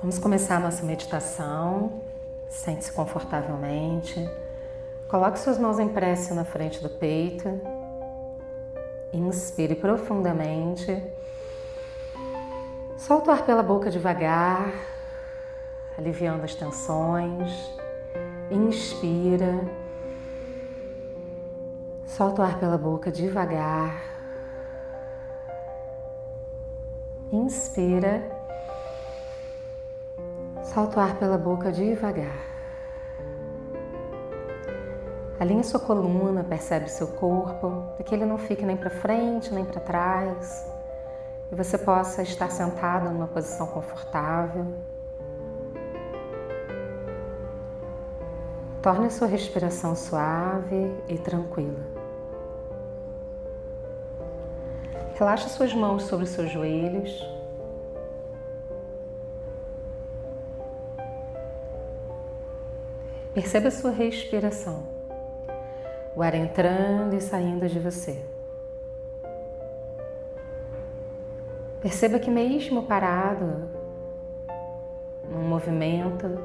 Vamos começar a nossa meditação. Sente-se confortavelmente. Coloque suas mãos em prece na frente do peito. Inspire profundamente. Solta o ar pela boca devagar, aliviando as tensões. Inspira. Solta o ar pela boca devagar. Inspira. Solta o ar pela boca devagar. Alinhe sua coluna, percebe seu corpo, para que ele não fique nem para frente nem para trás. E você possa estar sentado numa posição confortável. Torne a sua respiração suave e tranquila. Relaxe suas mãos sobre os seus joelhos. Perceba a sua respiração, o ar entrando e saindo de você. Perceba que, mesmo parado, um movimento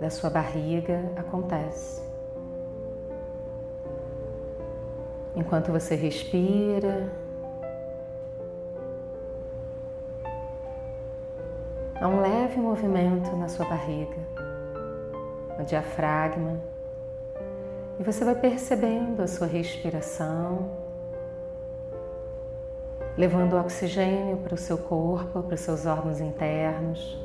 da sua barriga acontece. Enquanto você respira, há um leve movimento na sua barriga no diafragma, e você vai percebendo a sua respiração, levando oxigênio para o seu corpo, para os seus órgãos internos.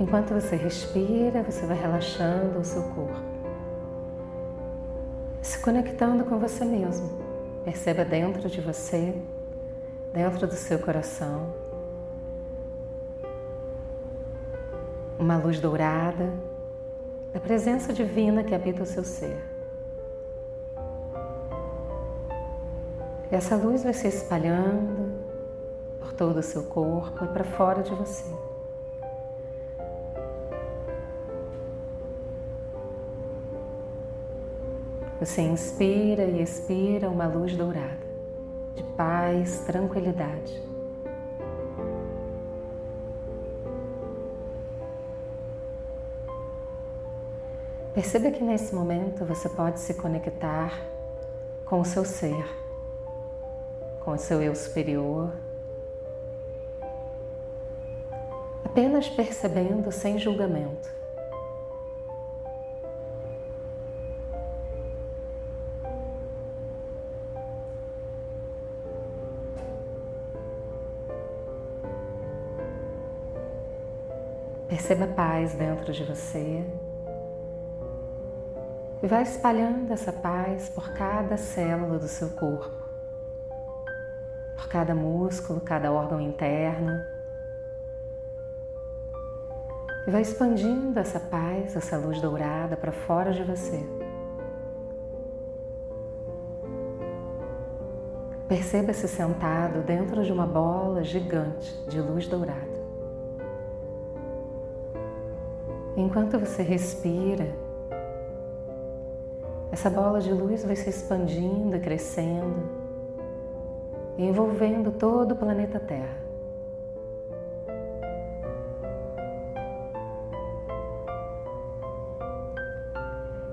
Enquanto você respira, você vai relaxando o seu corpo, se conectando com você mesmo. Perceba dentro de você dentro do seu coração, uma luz dourada da presença divina que habita o seu ser. Essa luz vai se espalhando por todo o seu corpo e para fora de você. Você inspira e expira uma luz dourada de paz, tranquilidade. Perceba que nesse momento você pode se conectar com o seu ser, com o seu eu superior, apenas percebendo sem julgamento. Perceba paz dentro de você e vai espalhando essa paz por cada célula do seu corpo, por cada músculo, cada órgão interno. E vai expandindo essa paz, essa luz dourada para fora de você. Perceba-se sentado dentro de uma bola gigante de luz dourada. Enquanto você respira, essa bola de luz vai se expandindo e crescendo, envolvendo todo o planeta Terra.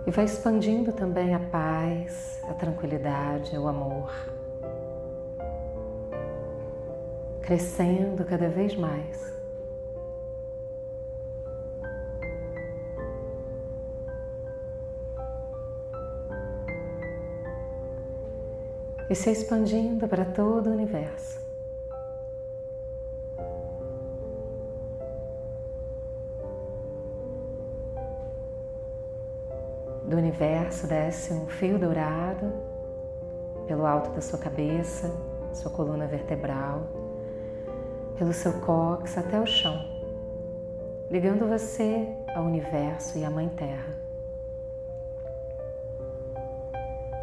E vai expandindo também a paz, a tranquilidade, o amor. Crescendo cada vez mais. E se expandindo para todo o universo. Do universo desce um fio dourado pelo alto da sua cabeça, sua coluna vertebral, pelo seu cóccix até o chão, ligando você ao universo e à Mãe Terra.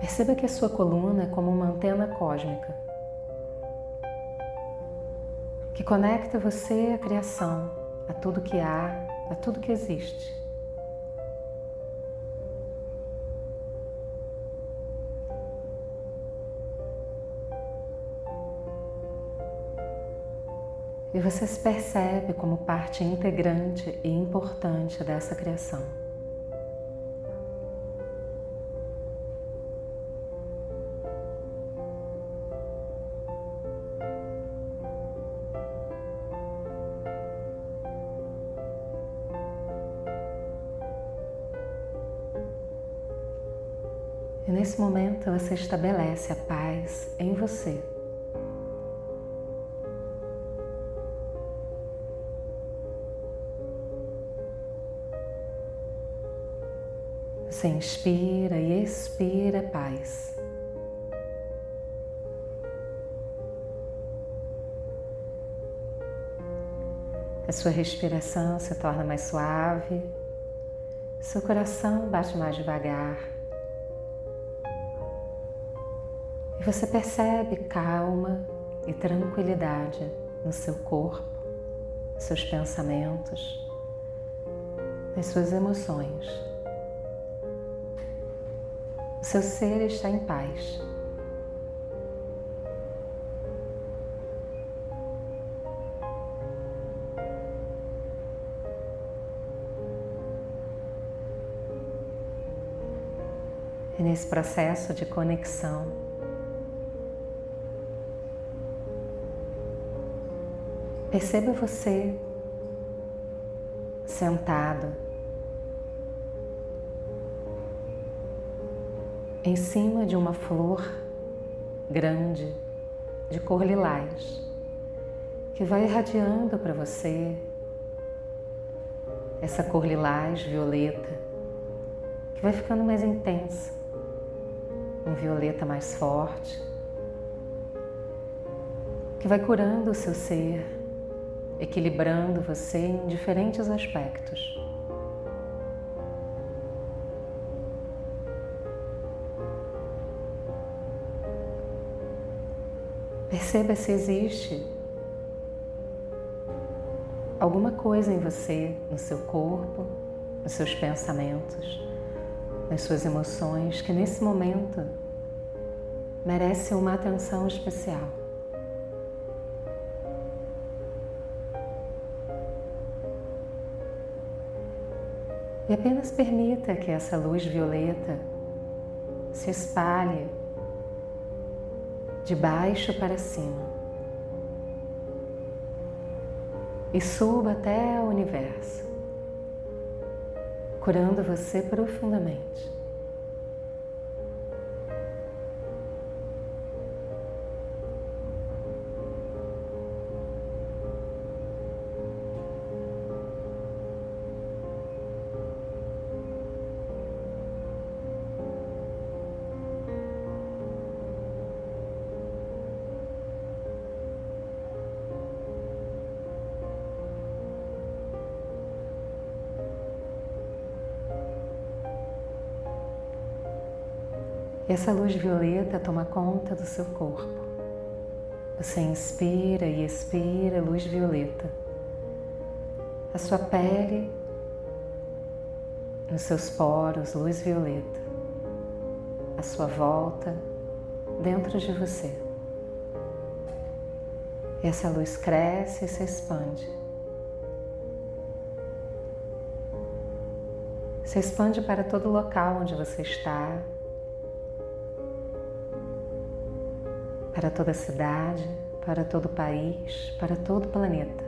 Perceba que a sua coluna é como uma antena cósmica que conecta você à criação, a tudo que há, a tudo que existe. E você se percebe como parte integrante e importante dessa criação. E nesse momento você estabelece a paz em você. Você inspira e expira paz. A sua respiração se torna mais suave, seu coração bate mais devagar. E você percebe calma e tranquilidade no seu corpo, seus pensamentos, nas suas emoções. O seu ser está em paz. E nesse processo de conexão, perceba você sentado em cima de uma flor grande de cor lilás que vai irradiando para você essa cor lilás violeta que vai ficando mais intensa, um violeta mais forte que vai curando o seu ser, equilibrando você em diferentes aspectos. Perceba se existe alguma coisa em você, no seu corpo, nos seus pensamentos, nas suas emoções, que nesse momento merece uma atenção especial. E apenas permita que essa luz violeta se espalhe de baixo para cima e suba até o universo, curando você profundamente. Essa luz violeta toma conta do seu corpo. Você inspira e expira luz violeta. A sua pele, nos seus poros, luz violeta. A sua volta, dentro de você. Essa luz cresce e se expande. Se expande para todo local onde você está, para toda a cidade, para todo país, para todo planeta,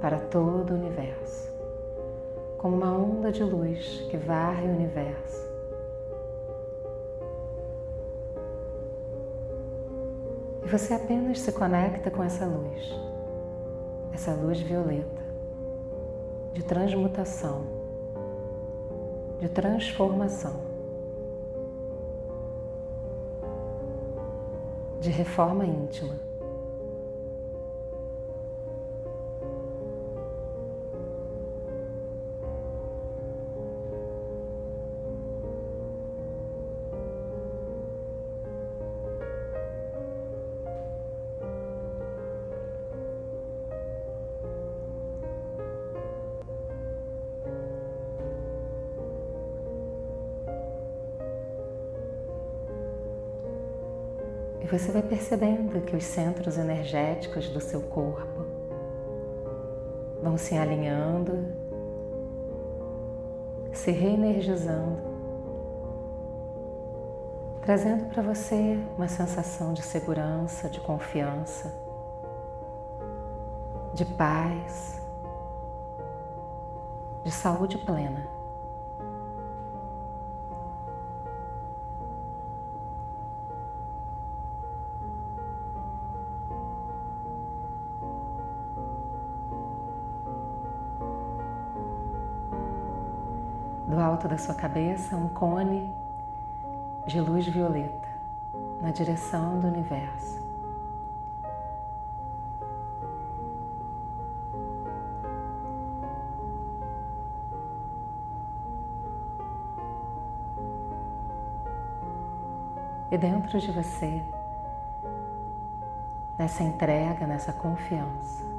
para todo o universo, como uma onda de luz que varre o universo. E você apenas se conecta com essa luz, essa luz violeta, de transmutação, de transformação. De reforma íntima. E você vai percebendo que os centros energéticos do seu corpo vão se alinhando, se reenergizando, trazendo para você uma sensação de segurança, de confiança, de paz, de saúde plena. Alto da sua cabeça um cone de luz violeta na direção do universo. E dentro de você, nessa entrega, nessa confiança,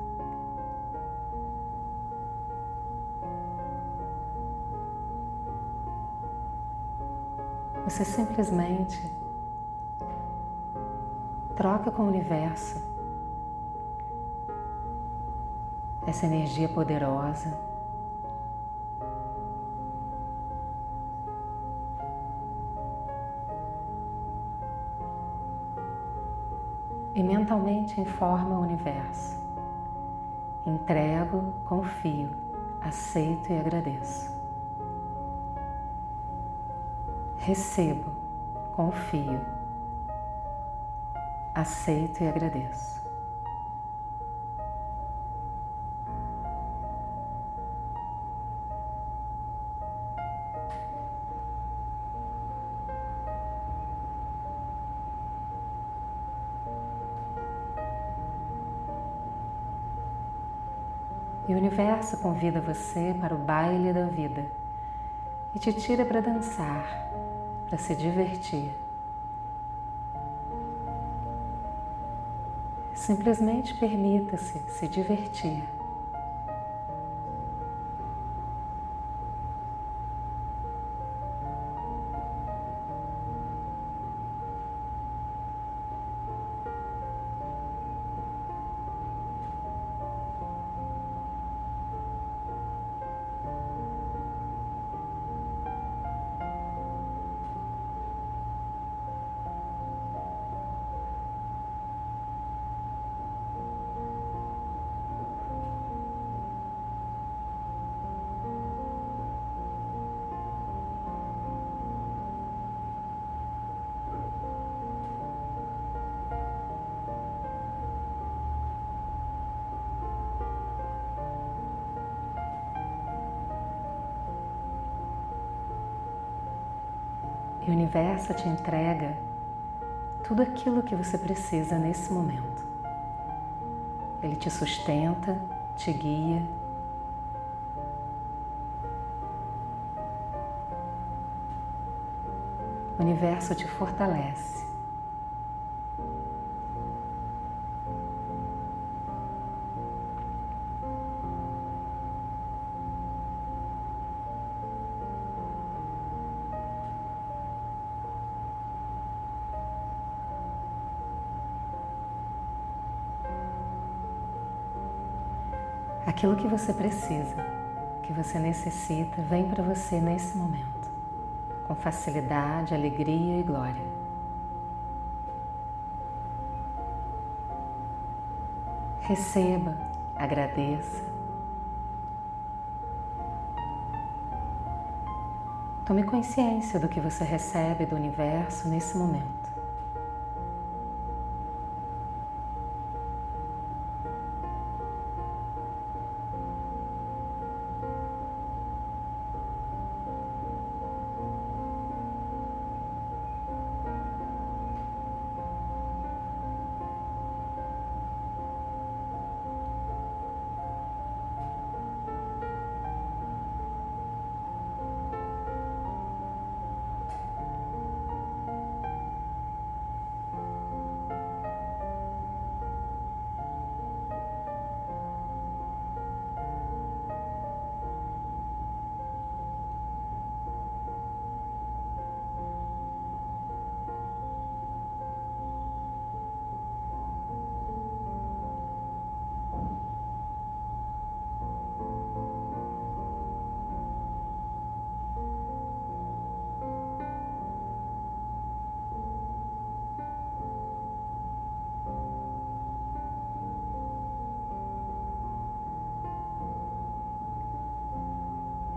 Você simplesmente troca com o universo essa energia poderosa. E mentalmente informa o universo. Entrego, confio, aceito e agradeço. Recebo, confio, aceito e agradeço. E o universo convida você para o baile da vida e te tira para dançar para se divertir. Simplesmente permita-se se divertir. E o universo te entrega tudo aquilo que você precisa nesse momento. Ele te sustenta, te guia. O universo te fortalece. Aquilo que você precisa, que você necessita, vem para você nesse momento, com facilidade, alegria e glória. Receba, agradeça. Tome consciência do que você recebe do universo nesse momento.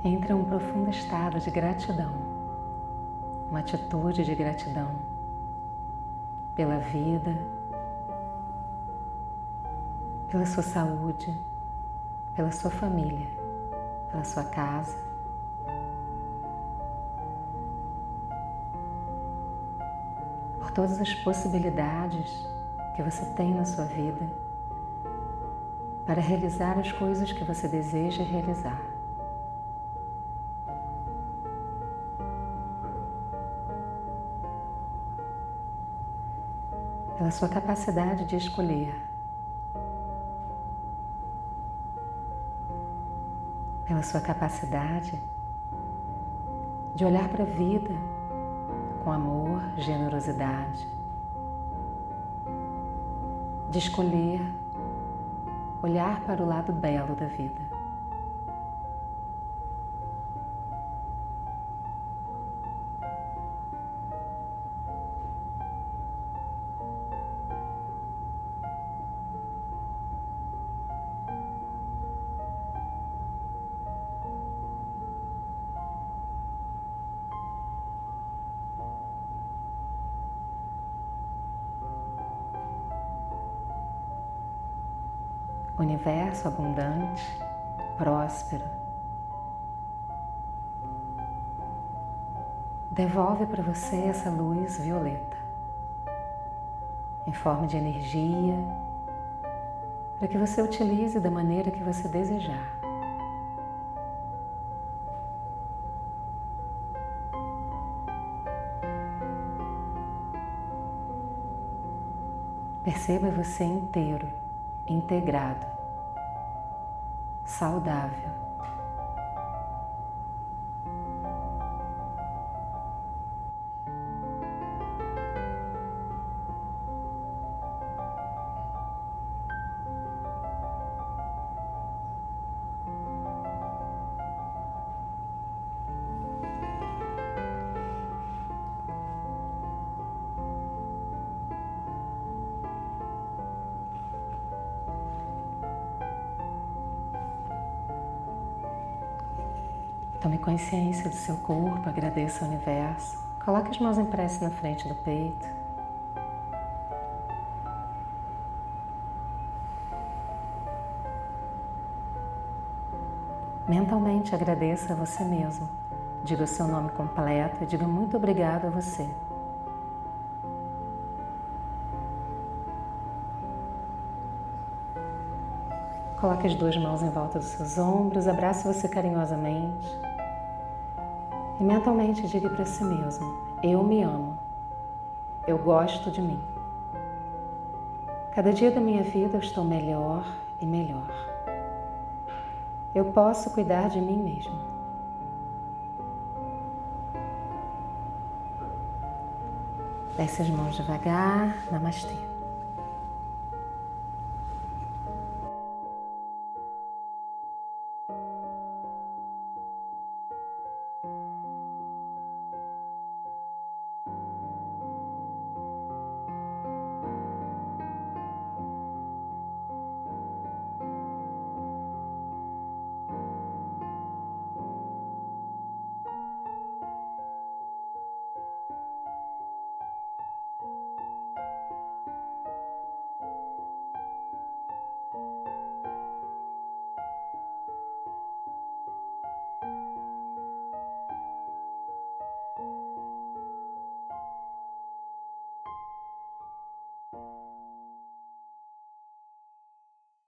Entra um profundo estado de gratidão, uma atitude de gratidão pela vida, pela sua saúde, pela sua família, pela sua casa. Por todas as possibilidades que você tem na sua vida para realizar as coisas que você deseja realizar. Pela sua capacidade de escolher, pela sua capacidade de olhar para a vida com amor, generosidade, de escolher olhar para o lado belo da vida. Universo abundante, próspero. Devolve para você essa luz violeta em forma de energia para que você utilize da maneira que você desejar. Perceba você inteiro integrado, saudável. Tome consciência do seu corpo, agradeça ao universo. Coloque as mãos em prece na frente do peito. Mentalmente agradeça a você mesmo. Diga o seu nome completo e diga muito obrigado a você. Coloque as duas mãos em volta dos seus ombros, abrace você carinhosamente. E mentalmente diga para si mesmo: Eu me amo. Eu gosto de mim. Cada dia da minha vida eu estou melhor e melhor. Eu posso cuidar de mim mesmo. Desce as mãos devagar. Namastê.